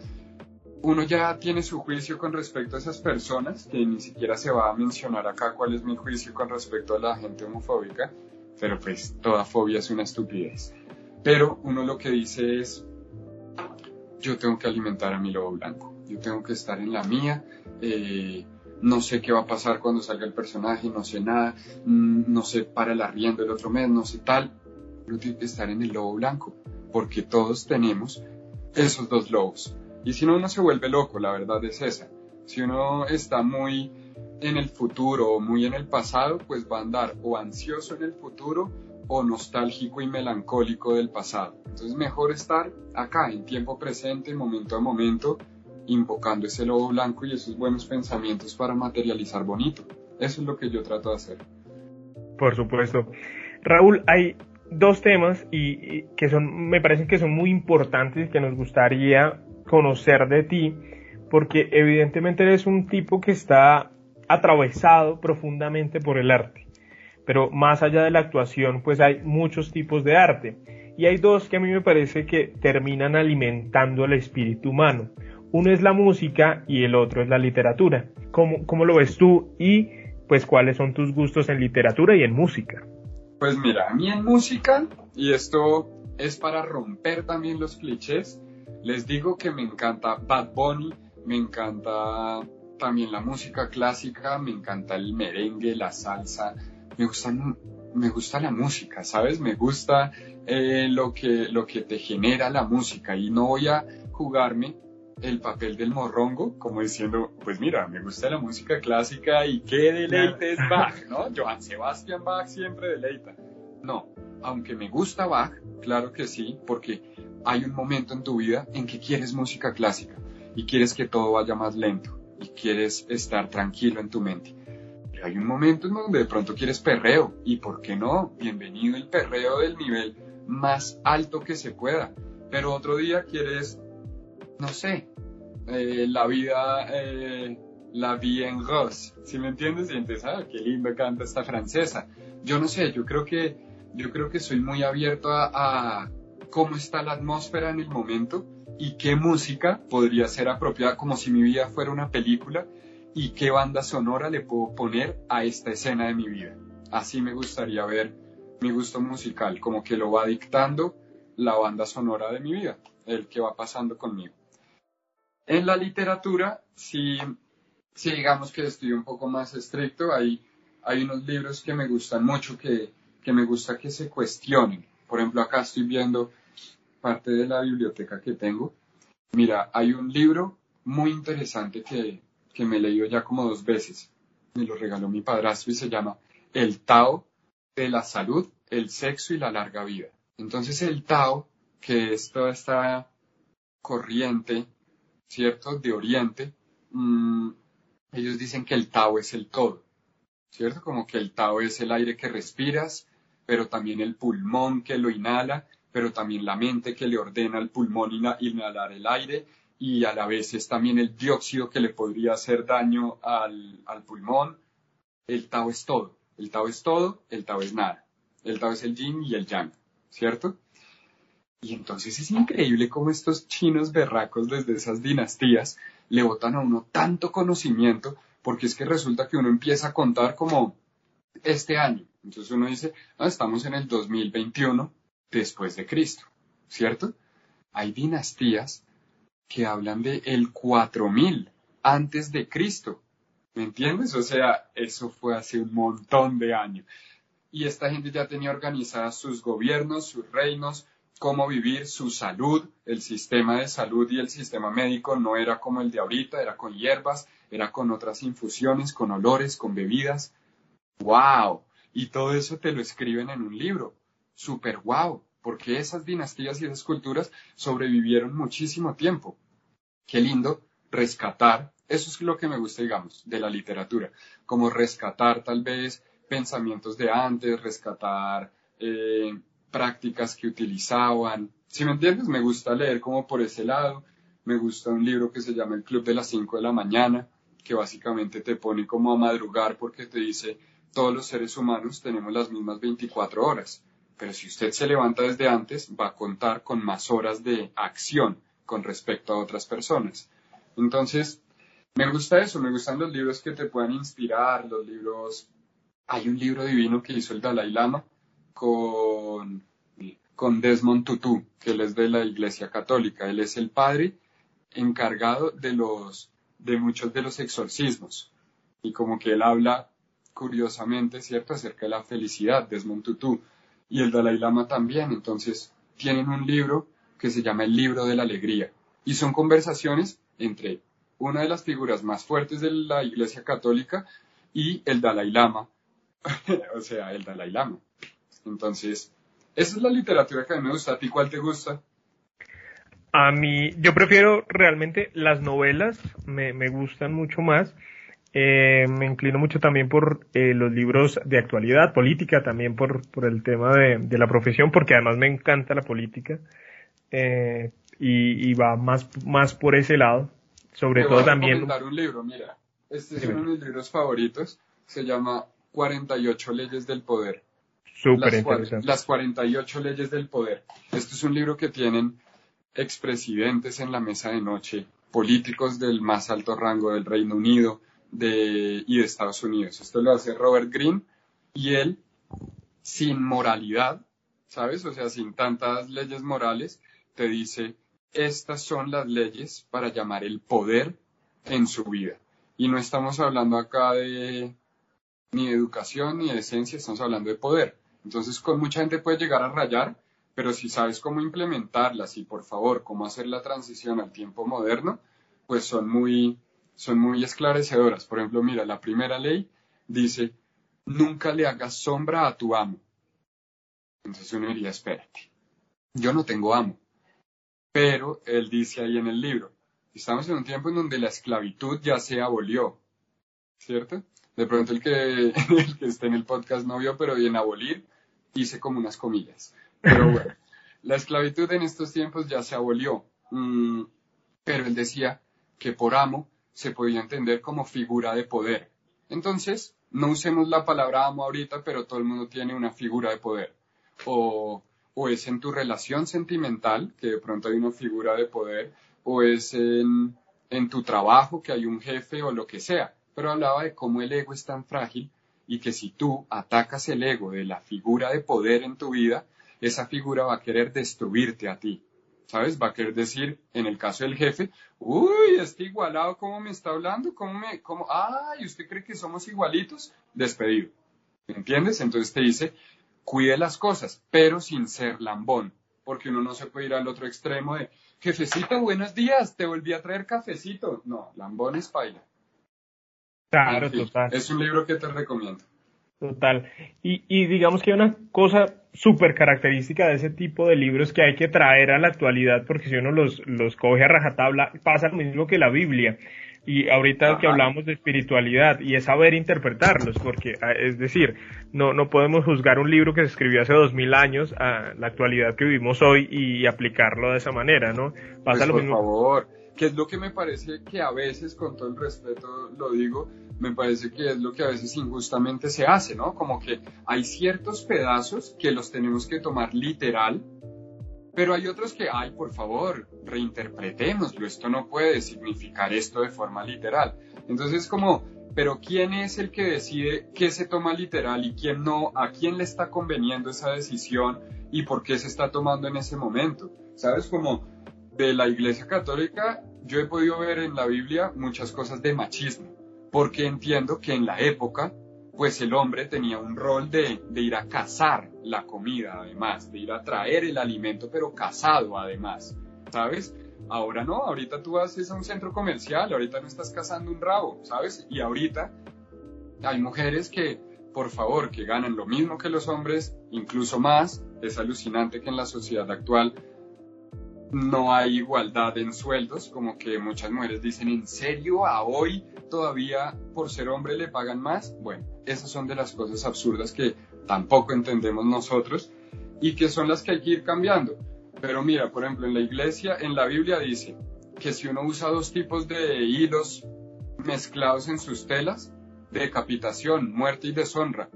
Uno ya tiene su juicio con respecto a esas personas, que ni siquiera se va a mencionar acá cuál es mi juicio con respecto a la gente homofóbica, pero pues toda fobia es una estupidez. Pero uno lo que dice es, yo tengo que alimentar a mi lobo blanco, yo tengo que estar en la mía, eh, no sé qué va a pasar cuando salga el personaje, no sé nada, mm, no sé para el arriendo el otro mes, no sé tal, estar en el lobo blanco, porque todos tenemos esos dos lobos. Y si no, uno se vuelve loco, la verdad es esa. Si uno está muy en el futuro o muy en el pasado, pues va a andar o ansioso en el futuro o nostálgico y melancólico del pasado. Entonces mejor estar acá, en tiempo presente, momento a momento, invocando ese lobo blanco y esos buenos pensamientos para materializar bonito. Eso es lo que yo trato de hacer. Por supuesto. Raúl, hay dos temas y, que son, me parecen que son muy importantes y que nos gustaría conocer de ti, porque evidentemente eres un tipo que está atravesado profundamente por el arte. Pero más allá de la actuación, pues hay muchos tipos de arte. Y hay dos que a mí me parece que terminan alimentando el espíritu humano. Uno es la música y el otro es la literatura. ¿Cómo, cómo lo ves tú? Y pues cuáles son tus gustos en literatura y en música. Pues mira, a mí en música, y esto es para romper también los clichés, les digo que me encanta Bad Bunny, me encanta también la música clásica, me encanta el merengue, la salsa, me gusta, me gusta la música, ¿sabes? Me gusta eh, lo, que, lo que te genera la música y no voy a jugarme el papel del morrongo, como diciendo, pues mira, me gusta la música clásica y qué deleite es Bach, ¿no? Johann Sebastian Bach siempre deleita. No, aunque me gusta Bach, claro que sí, porque hay un momento en tu vida en que quieres música clásica y quieres que todo vaya más lento y quieres estar tranquilo en tu mente. Pero hay un momento en donde de pronto quieres perreo y, ¿por qué no? Bienvenido el perreo del nivel más alto que se pueda. Pero otro día quieres no sé, eh, la vida, eh, la vie en rose, si me entiendes? Y entonces, ah, qué lindo canta esta francesa. Yo no sé, yo creo que, yo creo que soy muy abierto a cómo está la atmósfera en el momento y qué música podría ser apropiada como si mi vida fuera una película y qué banda sonora le puedo poner a esta escena de mi vida. Así me gustaría ver mi gusto musical, como que lo va dictando la banda sonora de mi vida, el que va pasando conmigo. En la literatura, si, si digamos que estoy un poco más estricto, hay, hay unos libros que me gustan mucho, que, que me gusta que se cuestionen. Por ejemplo, acá estoy viendo parte de la biblioteca que tengo. Mira, hay un libro muy interesante que, que me he leído ya como dos veces. Me lo regaló mi padrastro y se llama El Tao de la salud, el sexo y la larga vida. Entonces el Tao, que es toda esta corriente ¿cierto? De Oriente, mm, ellos dicen que el Tao es el todo, ¿cierto? Como que el Tao es el aire que respiras, pero también el pulmón que lo inhala, pero también la mente que le ordena al pulmón inhalar el aire y a la vez es también el dióxido que le podría hacer daño al, al pulmón. El Tao es todo, el Tao es todo, el Tao es nada. El Tao es el yin y el yang, ¿cierto? Y entonces es increíble cómo estos chinos berracos desde esas dinastías le botan a uno tanto conocimiento, porque es que resulta que uno empieza a contar como este año. Entonces uno dice, estamos en el 2021 después de Cristo, ¿cierto? Hay dinastías que hablan de el 4000 antes de Cristo. ¿Me entiendes? O sea, eso fue hace un montón de años. Y esta gente ya tenía organizadas sus gobiernos, sus reinos, cómo vivir su salud, el sistema de salud y el sistema médico no era como el de ahorita, era con hierbas, era con otras infusiones, con olores, con bebidas. ¡Wow! Y todo eso te lo escriben en un libro. ¡Super wow! Porque esas dinastías y esas culturas sobrevivieron muchísimo tiempo. Qué lindo rescatar, eso es lo que me gusta, digamos, de la literatura, como rescatar tal vez pensamientos de antes, rescatar eh, prácticas que utilizaban. Si me entiendes, me gusta leer como por ese lado. Me gusta un libro que se llama El Club de las 5 de la mañana, que básicamente te pone como a madrugar porque te dice, todos los seres humanos tenemos las mismas 24 horas, pero si usted se levanta desde antes, va a contar con más horas de acción con respecto a otras personas. Entonces, me gusta eso, me gustan los libros que te puedan inspirar, los libros... Hay un libro divino que hizo el Dalai Lama, con, con Desmond Tutu, que él es de la Iglesia Católica. Él es el padre encargado de los de muchos de los exorcismos. Y como que él habla curiosamente, ¿cierto?, acerca de la felicidad, Desmond Tutu. Y el Dalai Lama también. Entonces, tienen un libro que se llama El libro de la alegría. Y son conversaciones entre una de las figuras más fuertes de la Iglesia Católica y el Dalai Lama, o sea, el Dalai Lama. Entonces, esa es la literatura que a mí me gusta. ¿A ti cuál te gusta? A mí, yo prefiero realmente las novelas, me, me gustan mucho más. Eh, me inclino mucho también por eh, los libros de actualidad, política, también por, por el tema de, de, la profesión, porque además me encanta la política eh, y, y, va más, más por ese lado. Sobre Te todo voy a también. un libro, mira. Este es uno de mis libros favoritos. Se llama 48 leyes del poder. Súper las, interesante. las 48 leyes del poder. Este es un libro que tienen expresidentes en la mesa de noche, políticos del más alto rango del Reino Unido de, y de Estados Unidos. Esto lo hace Robert Greene y él, sin moralidad, ¿sabes? O sea, sin tantas leyes morales, te dice, estas son las leyes para llamar el poder en su vida. Y no estamos hablando acá de ni de educación ni de esencia, estamos hablando de poder. Entonces, con mucha gente puede llegar a rayar, pero si sabes cómo implementarlas y por favor, cómo hacer la transición al tiempo moderno, pues son muy, son muy esclarecedoras. Por ejemplo, mira, la primera ley dice, nunca le hagas sombra a tu amo. Entonces uno diría, espérate, yo no tengo amo. Pero él dice ahí en el libro, estamos en un tiempo en donde la esclavitud ya se abolió, ¿cierto? De pronto el que, el que esté en el podcast no vio, pero en abolir hice como unas comillas. Pero bueno, la esclavitud en estos tiempos ya se abolió. Mm, pero él decía que por amo se podía entender como figura de poder. Entonces, no usemos la palabra amo ahorita, pero todo el mundo tiene una figura de poder. O, o es en tu relación sentimental, que de pronto hay una figura de poder, o es en, en tu trabajo, que hay un jefe o lo que sea. Pero hablaba de cómo el ego es tan frágil y que si tú atacas el ego de la figura de poder en tu vida, esa figura va a querer destruirte a ti. ¿Sabes? Va a querer decir, en el caso del jefe, uy, este igualado, ¿cómo me está hablando? ¿Cómo me, cómo, ay, ¿usted cree que somos igualitos? Despedido. ¿Entiendes? Entonces te dice, cuide las cosas, pero sin ser lambón, porque uno no se puede ir al otro extremo de, jefecito, buenos días, te volví a traer cafecito. No, lambón es paila. Claro, En fin, total. Es un libro que te recomiendo. Total. Y, y digamos que hay una cosa súper característica de ese tipo de libros que hay que traer a la actualidad, porque si uno los, los coge a rajatabla, pasa lo mismo que la Biblia. Y ahorita Ajá. que hablamos de espiritualidad, y es saber interpretarlos, porque, ah, es decir, no, no podemos juzgar un libro que se escribió hace dos mil años a la actualidad que vivimos hoy y aplicarlo de esa manera, ¿no? Pasa Pues, lo por mismo. favor, que es lo que me parece que a veces, con todo el respeto lo digo, me parece que es lo que a veces injustamente se hace, ¿no? Como que hay ciertos pedazos que los tenemos que tomar literal, pero hay otros que, ay, por favor, reinterpretémoslo, esto no puede significar esto de forma literal. Entonces, como, pero ¿quién es el que decide qué se toma literal y quién no? ¿A quién le está conveniendo esa decisión y por qué se está tomando en ese momento? ¿Sabes? Como de la Iglesia Católica, yo he podido ver en la Biblia muchas cosas de machismo, porque entiendo que en la época, pues el hombre tenía un rol de, de ir a cazar la comida, además, de ir a traer el alimento, pero cazado, además, ¿sabes? Ahora no, ahorita tú vas es a un centro comercial, ahorita no estás cazando un rabo, ¿sabes? Y ahorita hay mujeres que, por favor, que ganan lo mismo que los hombres, incluso más. Es alucinante que en la sociedad actual no hay igualdad en sueldos, como que muchas mujeres dicen, ¿en serio a hoy todavía por ser hombre le pagan más? Bueno, esas son de las cosas absurdas que tampoco entendemos nosotros y que son las que hay que ir cambiando. Pero mira, por ejemplo, en la iglesia, en la Biblia dice que si uno usa dos tipos de hilos mezclados en sus telas, decapitación, muerte y deshonra.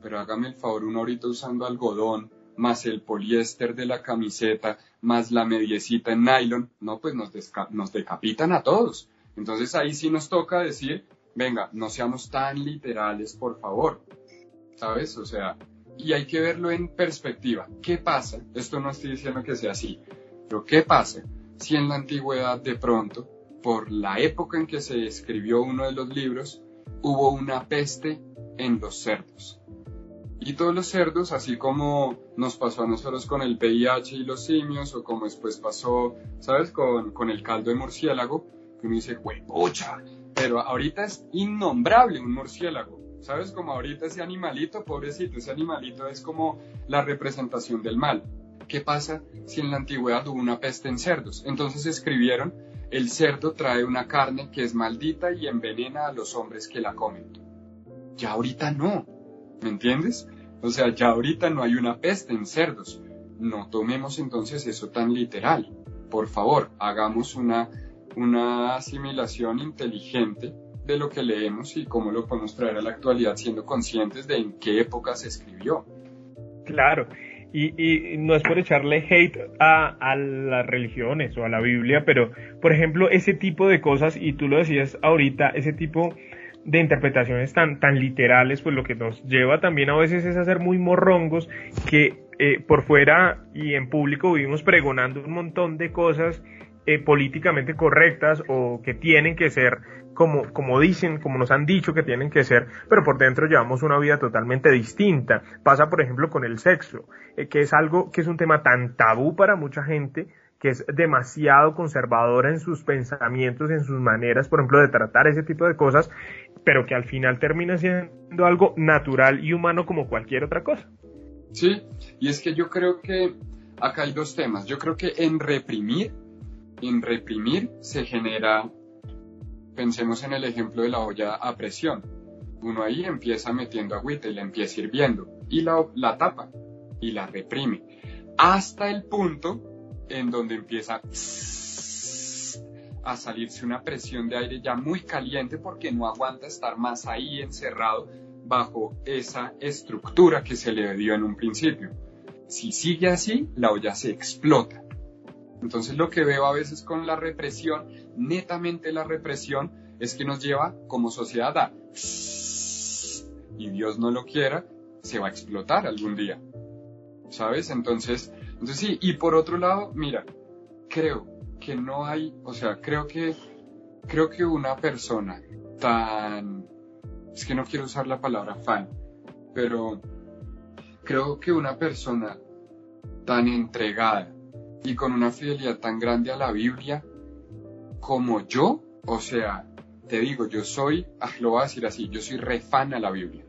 Pero hágame el favor, uno ahorita usando algodón, más el poliéster de la camiseta, más la mediecita en nylon, no, pues nos, nos decapitan a todos. Entonces ahí sí nos toca decir, venga, no seamos tan literales, por favor. ¿Sabes? O sea, y hay que verlo en perspectiva. ¿Qué pasa? Esto no estoy diciendo que sea así, pero ¿qué pasa si en la antigüedad de pronto, por la época en que se escribió uno de los libros, hubo una peste en los cerdos? Y todos los cerdos, así como nos pasó a nosotros con el VIH y los simios, o como después pasó, ¿sabes?, con, con el caldo de murciélago, que uno dice, ¡huepucha! Pero ahorita es innombrable un murciélago. ¿Sabes? Como ahorita ese animalito, pobrecito, ese animalito es como la representación del mal. ¿Qué pasa si en la antigüedad hubo una peste en cerdos? Entonces escribieron, el cerdo trae una carne que es maldita y envenena a los hombres que la comen. Ya ahorita no, ¿me entiendes? O sea, ya ahorita no hay una peste en cerdos. No tomemos entonces eso tan literal. Por favor, hagamos una, una asimilación inteligente de lo que leemos y cómo lo podemos traer a la actualidad siendo conscientes de en qué época se escribió. Claro, y, no es por echarle hate a, a, las religiones o a la Biblia, pero por ejemplo ese tipo de cosas, y tú lo decías ahorita, ese tipo de interpretaciones tan, tan literales, pues lo que nos lleva también a veces es a ser muy morrongos que eh, por fuera y en público vivimos pregonando un montón de cosas eh, políticamente correctas o que tienen que ser como, como dicen, como nos han dicho que tienen que ser, pero por dentro llevamos una vida totalmente distinta. Pasa, por ejemplo, con el sexo, eh, que es algo que es un tema tan tabú para mucha gente, que es demasiado conservadora en sus pensamientos, en sus maneras, por ejemplo, de tratar ese tipo de cosas, pero que al final termina siendo algo natural y humano como cualquier otra cosa. Sí, y es que yo creo que acá hay dos temas. Yo creo que en reprimir en reprimir se genera, pensemos en el ejemplo de la olla a presión. Uno ahí empieza metiendo agüita y la empieza hirviendo y la, la tapa y la reprime hasta el punto en donde empieza a salirse una presión de aire ya muy caliente porque no aguanta estar más ahí encerrado bajo esa estructura que se le dio en un principio. Si sigue así, la olla se explota entonces lo que veo a veces con la represión, netamente la represión, es que nos lleva como sociedad a... Y Dios no lo quiera, se va a explotar algún día. ¿Sabes? Entonces, entonces sí, y por otro lado, mira, creo que no hay, o sea, creo que, creo que una persona tan, es que no quiero usar la palabra fan, pero creo que una persona tan entregada y con una fidelidad tan grande a la Biblia como yo, o sea, te digo, yo soy, ah, lo voy a decir así, yo soy refan a la Biblia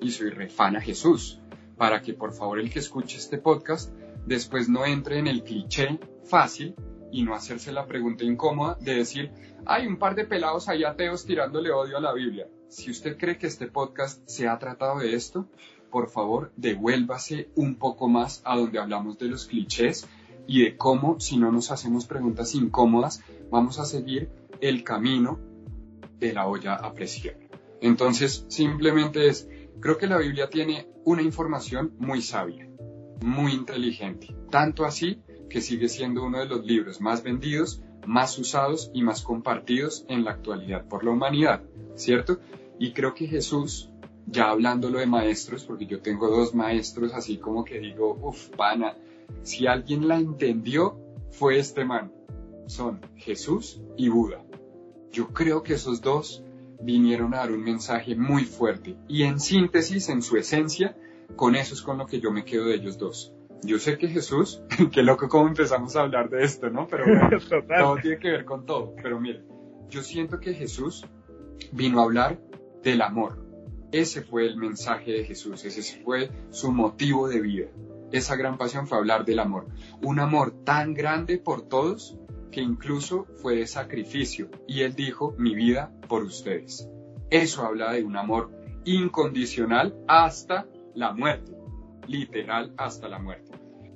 y soy refan a Jesús, para que por favor el que escuche este podcast después no entre en el cliché fácil y no hacerse la pregunta incómoda de decir, hay un par de pelados ahí ateos tirándole odio a la Biblia. Si usted cree que este podcast se ha tratado de esto, por favor devuélvase un poco más a donde hablamos de los clichés y de cómo, si no nos hacemos preguntas incómodas, vamos a seguir el camino de la olla a presión. Entonces, simplemente es, creo que la Biblia tiene una información muy sabia, muy inteligente, tanto así que sigue siendo uno de los libros más vendidos, más usados y más compartidos en la actualidad por la humanidad, ¿cierto? Y creo que Jesús, ya hablándolo de maestros, porque yo tengo dos maestros así como que digo, uff, pana, si alguien la entendió, fue este man. Son Jesús y Buda. Yo creo que esos dos vinieron a dar un mensaje muy fuerte y en síntesis, en su esencia, con eso es con lo que yo me quedo de ellos dos. Yo sé que Jesús, qué loco cómo empezamos a hablar de esto, ¿no? Pero bueno, todo tiene que ver con todo. Pero mire, yo siento que Jesús vino a hablar del amor. Ese fue el mensaje de Jesús, ese fue su motivo de vida esa gran pasión fue hablar del amor. Un amor tan grande por todos que incluso fue de sacrificio. Y él dijo, mi vida por ustedes. Eso habla de un amor incondicional hasta la muerte. Literal hasta la muerte.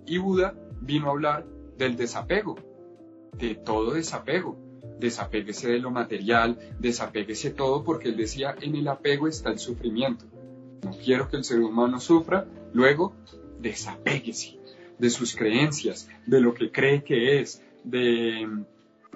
Y Buda vino a hablar del desapego, de todo desapego. Desapéguese de lo material, desapéguese todo porque él decía, en el apego está el sufrimiento. No quiero que el ser humano sufra, luego desapéguese de sus creencias, de lo que cree que es, de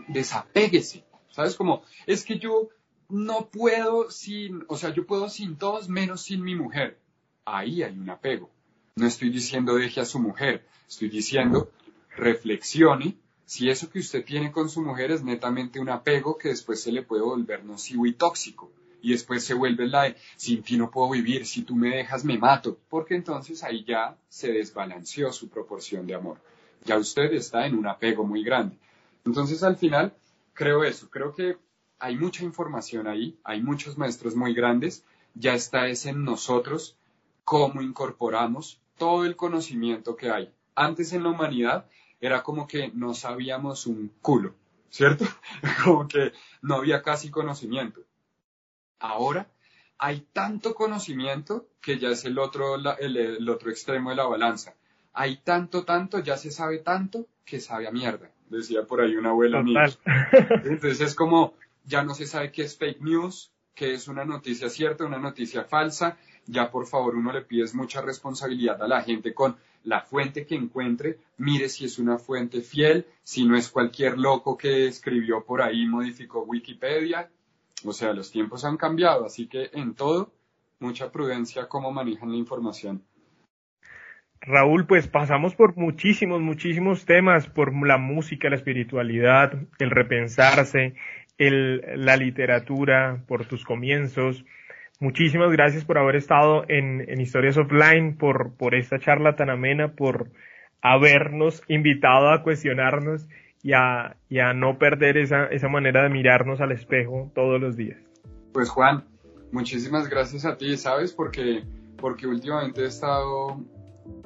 desapéguese. ¿Sabes? Como, es que yo no puedo sin, o sea, yo puedo sin todos menos sin mi mujer. Ahí hay un apego. No estoy diciendo deje a su mujer, estoy diciendo reflexione si eso que usted tiene con su mujer es netamente un apego que después se le puede volver nocivo y tóxico. y después se vuelve la de sin ti no puedo vivir, si tú me dejas me mato, porque entonces ahí ya se desbalanceó su proporción de amor. Ya usted está en un apego muy grande. Entonces al final creo eso, creo que hay mucha información ahí, hay muchos maestros muy grandes, ya está es en nosotros cómo incorporamos todo el conocimiento que hay. Antes en la humanidad era como que no sabíamos un culo, ¿cierto? como que no había casi conocimiento. Ahora hay tanto conocimiento que ya es el otro, el, otro extremo de la balanza. Hay tanto, tanto, ya se sabe tanto que sabe a mierda, decía por ahí una abuela mía. Entonces es como, ya no se sabe qué es fake news, qué es una noticia cierta, una noticia falsa. Ya por favor uno le pides mucha responsabilidad a la gente con la fuente que encuentre, mire si es una fuente fiel, si no es cualquier loco que escribió por ahí, modificó Wikipedia, o sea, los tiempos han cambiado, así que en todo, mucha prudencia cómo manejan la información. Raúl, pues pasamos por muchísimos, muchísimos temas, por la música, la espiritualidad, el repensarse, el, la literatura, por tus comienzos. Muchísimas gracias por haber estado en, Historias Offline, por, esta charla tan amena, por habernos invitado a cuestionarnos y a, no perder esa, esa manera de mirarnos al espejo todos los días. Pues Juan, muchísimas gracias a ti, ¿sabes? Porque, porque últimamente he estado,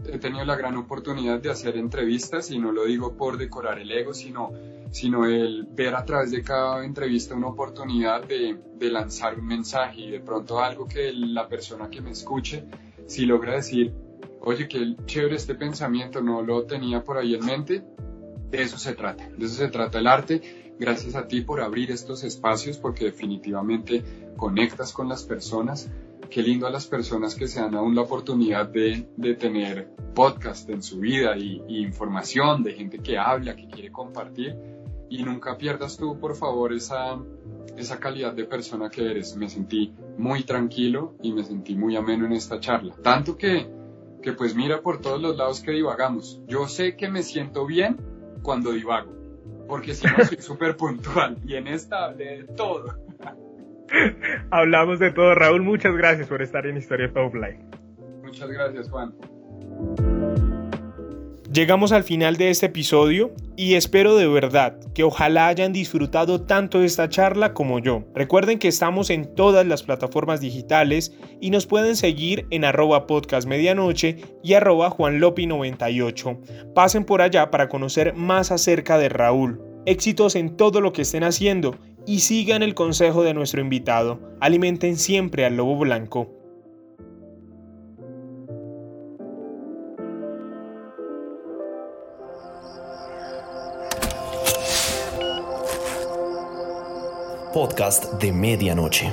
he tenido la gran oportunidad de hacer entrevistas y no lo digo por decorar el ego, sino, sino el ver a través de cada entrevista una oportunidad de, de lanzar un mensaje y de pronto algo que la persona que me escuche, si logra decir, oye, qué chévere este pensamiento, no lo tenía por ahí en mente, de eso se trata, de eso se trata el arte. Gracias a ti por abrir estos espacios porque definitivamente conectas con las personas. Qué lindo a las personas que se dan aún la oportunidad de, tener podcast en su vida y, información de gente que habla, que quiere compartir. Y nunca pierdas tú, por favor, esa, esa calidad de persona que eres. Me sentí muy tranquilo y me sentí muy ameno en esta charla. Tanto que, que pues mira por todos los lados que divagamos. Yo sé que me siento bien cuando divago, porque si no soy súper puntual y en esta hablé de todo. Hablamos de todo. Raúl, muchas gracias por estar en Historia Offline. Muchas gracias, Juan. Llegamos al final de este episodio y espero de verdad que ojalá hayan disfrutado tanto de esta charla como yo. Recuerden que estamos en todas las plataformas digitales y nos pueden seguir en arroba podcast medianoche y arroba juanlopi98. Pasen por allá para conocer más acerca de Raúl. Éxitos en todo lo que estén haciendo y sigan el consejo de nuestro invitado. Alimenten siempre al lobo blanco. podcast de medianoche.